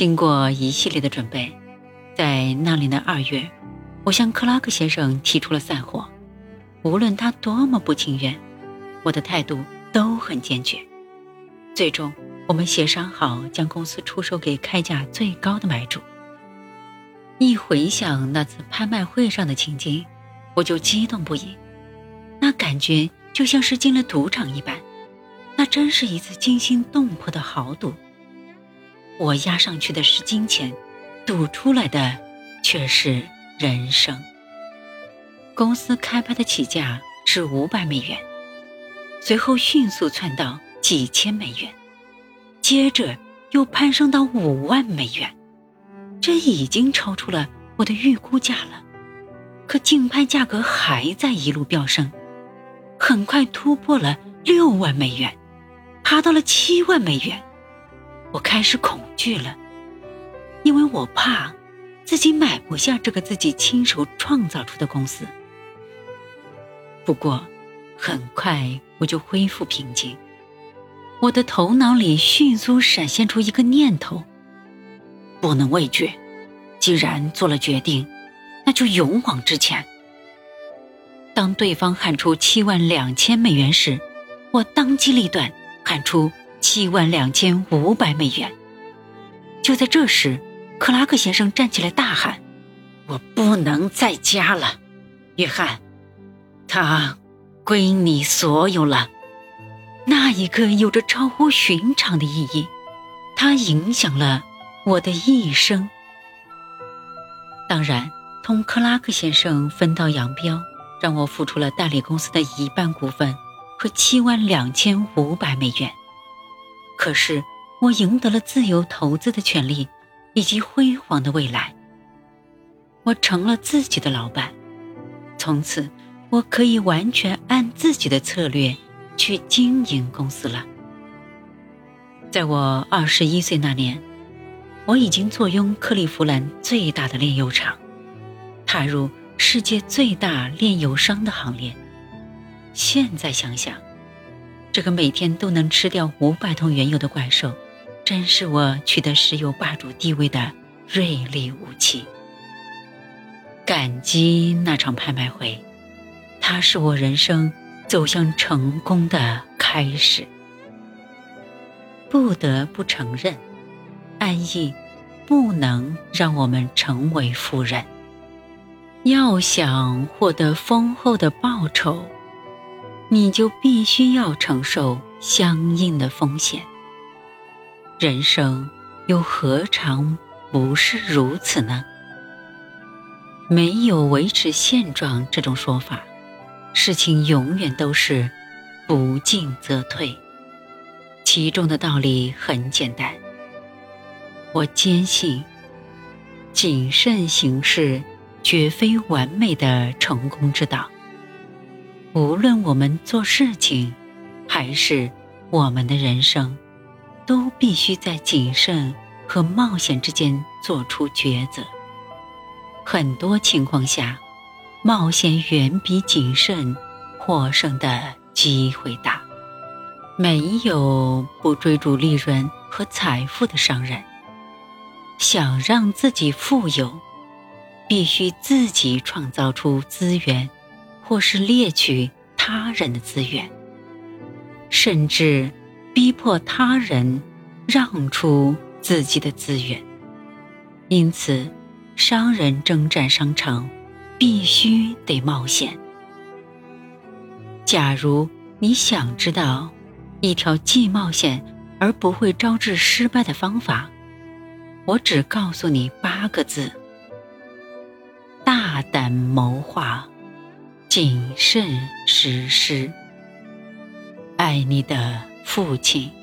经过一系列的准备，在那年的二月，我向克拉克先生提出了散伙。无论他多么不情愿，我的态度都很坚决。最终，我们协商好将公司出售给开价最高的买主。一回想那次拍卖会上的情景，我就激动不已。那感觉就像是进了赌场一般，那真是一次惊心动魄的豪赌。我押上去的是金钱，赌出来的却是人生。公司开拍的起价是五百美元，随后迅速窜到几千美元，接着又攀升到五万美元，这已经超出了我的预估价了。可竞拍价格还在一路飙升，很快突破了六万美元，爬到了七万美元。我开始恐惧了，因为我怕自己买不下这个自己亲手创造出的公司。不过，很快我就恢复平静。我的头脑里迅速闪现出一个念头：不能畏惧，既然做了决定，那就勇往直前。当对方喊出七万两千美元时，我当机立断喊出。七万两千五百美元。就在这时，克拉克先生站起来大喊：“我不能再加了，约翰，它归你所有了。”那一刻有着超乎寻常的意义，它影响了我的一生。当然，同克拉克先生分道扬镳，让我付出了代理公司的一半股份和七万两千五百美元。可是，我赢得了自由投资的权利，以及辉煌的未来。我成了自己的老板，从此我可以完全按自己的策略去经营公司了。在我二十一岁那年，我已经坐拥克利夫兰最大的炼油厂，踏入世界最大炼油商的行列。现在想想。这个每天都能吃掉五百桶原油的怪兽，真是我取得石油霸主地位的锐利武器。感激那场拍卖会，它是我人生走向成功的开始。不得不承认，安逸不能让我们成为富人。要想获得丰厚的报酬。你就必须要承受相应的风险。人生又何尝不是如此呢？没有维持现状这种说法，事情永远都是不进则退。其中的道理很简单，我坚信，谨慎行事绝非完美的成功之道。无论我们做事情，还是我们的人生，都必须在谨慎和冒险之间做出抉择。很多情况下，冒险远比谨慎获胜的机会大。没有不追逐利润和财富的商人。想让自己富有，必须自己创造出资源。或是猎取他人的资源，甚至逼迫他人让出自己的资源。因此，商人征战商场必须得冒险。假如你想知道一条既冒险而不会招致失败的方法，我只告诉你八个字：大胆谋划。谨慎实施。爱你的父亲。